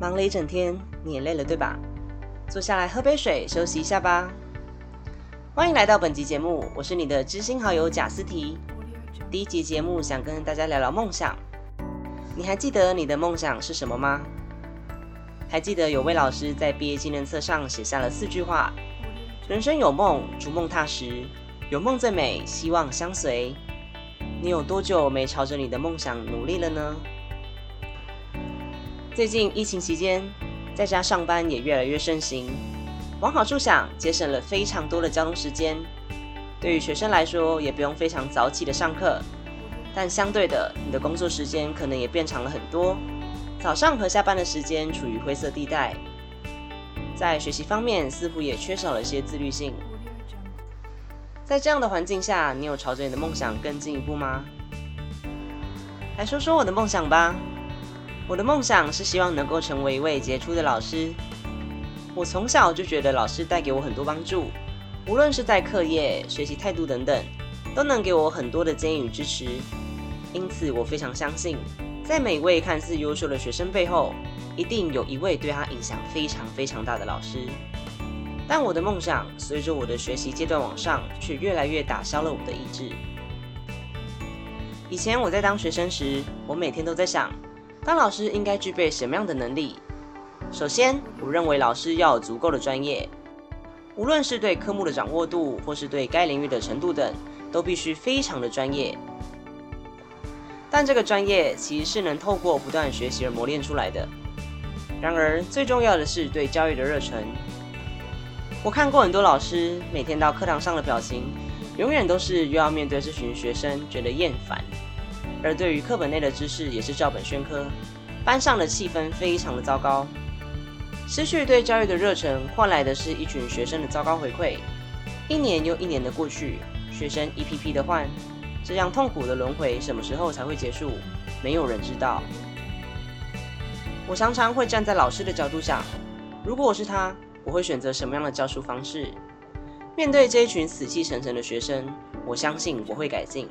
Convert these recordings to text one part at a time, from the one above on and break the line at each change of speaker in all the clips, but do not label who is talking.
忙了一整天，你也累了对吧？坐下来喝杯水，休息一下吧。欢迎来到本集节目，我是你的知心好友贾思提。第一集节目想跟大家聊聊梦想。你还记得你的梦想是什么吗？还记得有位老师在毕业纪念册上写下了四句话：人生有梦，逐梦踏实，有梦最美，希望相随。你有多久没朝着你的梦想努力了呢？最近疫情期间，在家上班也越来越盛行。往好处想，节省了非常多的交通时间。对于学生来说，也不用非常早起的上课。但相对的，你的工作时间可能也变长了很多。早上和下班的时间处于灰色地带。在学习方面，似乎也缺少了一些自律性。在这样的环境下，你有朝着你的梦想更进一步吗？来说说我的梦想吧。我的梦想是希望能够成为一位杰出的老师。我从小就觉得老师带给我很多帮助，无论是在课业、学习态度等等，都能给我很多的建议与支持。因此，我非常相信，在每位看似优秀的学生背后，一定有一位对他影响非常非常大的老师。但我的梦想随着我的学习阶段往上，却越来越打消了我的意志。以前我在当学生时，我每天都在想，当老师应该具备什么样的能力？首先，我认为老师要有足够的专业，无论是对科目的掌握度，或是对该领域的程度等，都必须非常的专业。但这个专业其实是能透过不断学习而磨练出来的。然而，最重要的是对教育的热忱。我看过很多老师每天到课堂上的表情，永远都是又要面对这群学生，觉得厌烦；而对于课本内的知识也是照本宣科，班上的气氛非常的糟糕。失去对教育的热忱，换来的是一群学生的糟糕回馈。一年又一年的过去，学生一批批的换，这样痛苦的轮回什么时候才会结束？没有人知道。我常常会站在老师的角度想，如果我是他。我会选择什么样的教书方式？面对这一群死气沉沉的学生，我相信我会改进。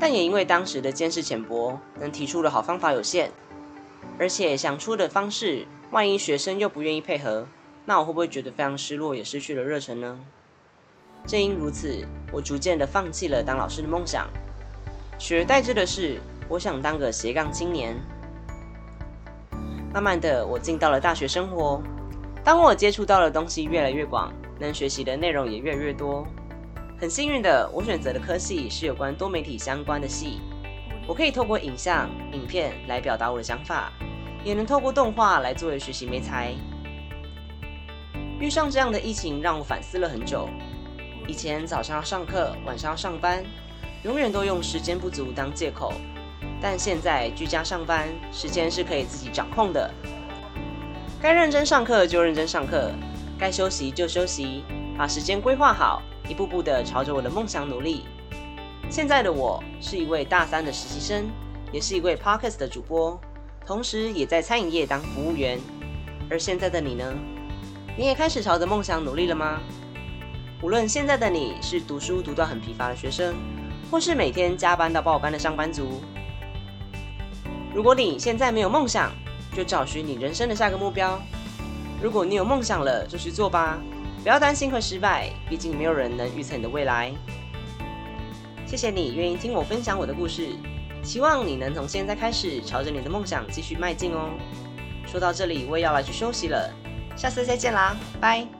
但也因为当时的见识浅薄，能提出的好方法有限，而且想出的方式，万一学生又不愿意配合，那我会不会觉得非常失落，也失去了热忱呢？正因如此，我逐渐的放弃了当老师的梦想，取而代之的是，我想当个斜杠青年。慢慢的，我进到了大学生活。当我接触到的东西越来越广，能学习的内容也越来越多。很幸运的，我选择的科系是有关多媒体相关的系，我可以透过影像、影片来表达我的想法，也能透过动画来作为学习媒材。遇上这样的疫情，让我反思了很久。以前早上要上课，晚上要上班，永远都用时间不足当借口。但现在居家上班，时间是可以自己掌控的。该认真上课就认真上课，该休息就休息，把时间规划好，一步步的朝着我的梦想努力。现在的我是一位大三的实习生，也是一位 podcast 的主播，同时也在餐饮业当服务员。而现在的你呢？你也开始朝着梦想努力了吗？无论现在的你是读书读到很疲乏的学生，或是每天加班到爆肝的上班族，如果你现在没有梦想，就找寻你人生的下个目标。如果你有梦想了，就去做吧，不要担心会失败，毕竟没有人能预测你的未来。谢谢你愿意听我分享我的故事，希望你能从现在开始朝着你的梦想继续迈进哦。说到这里，我也要来去休息了，下次再见啦，拜。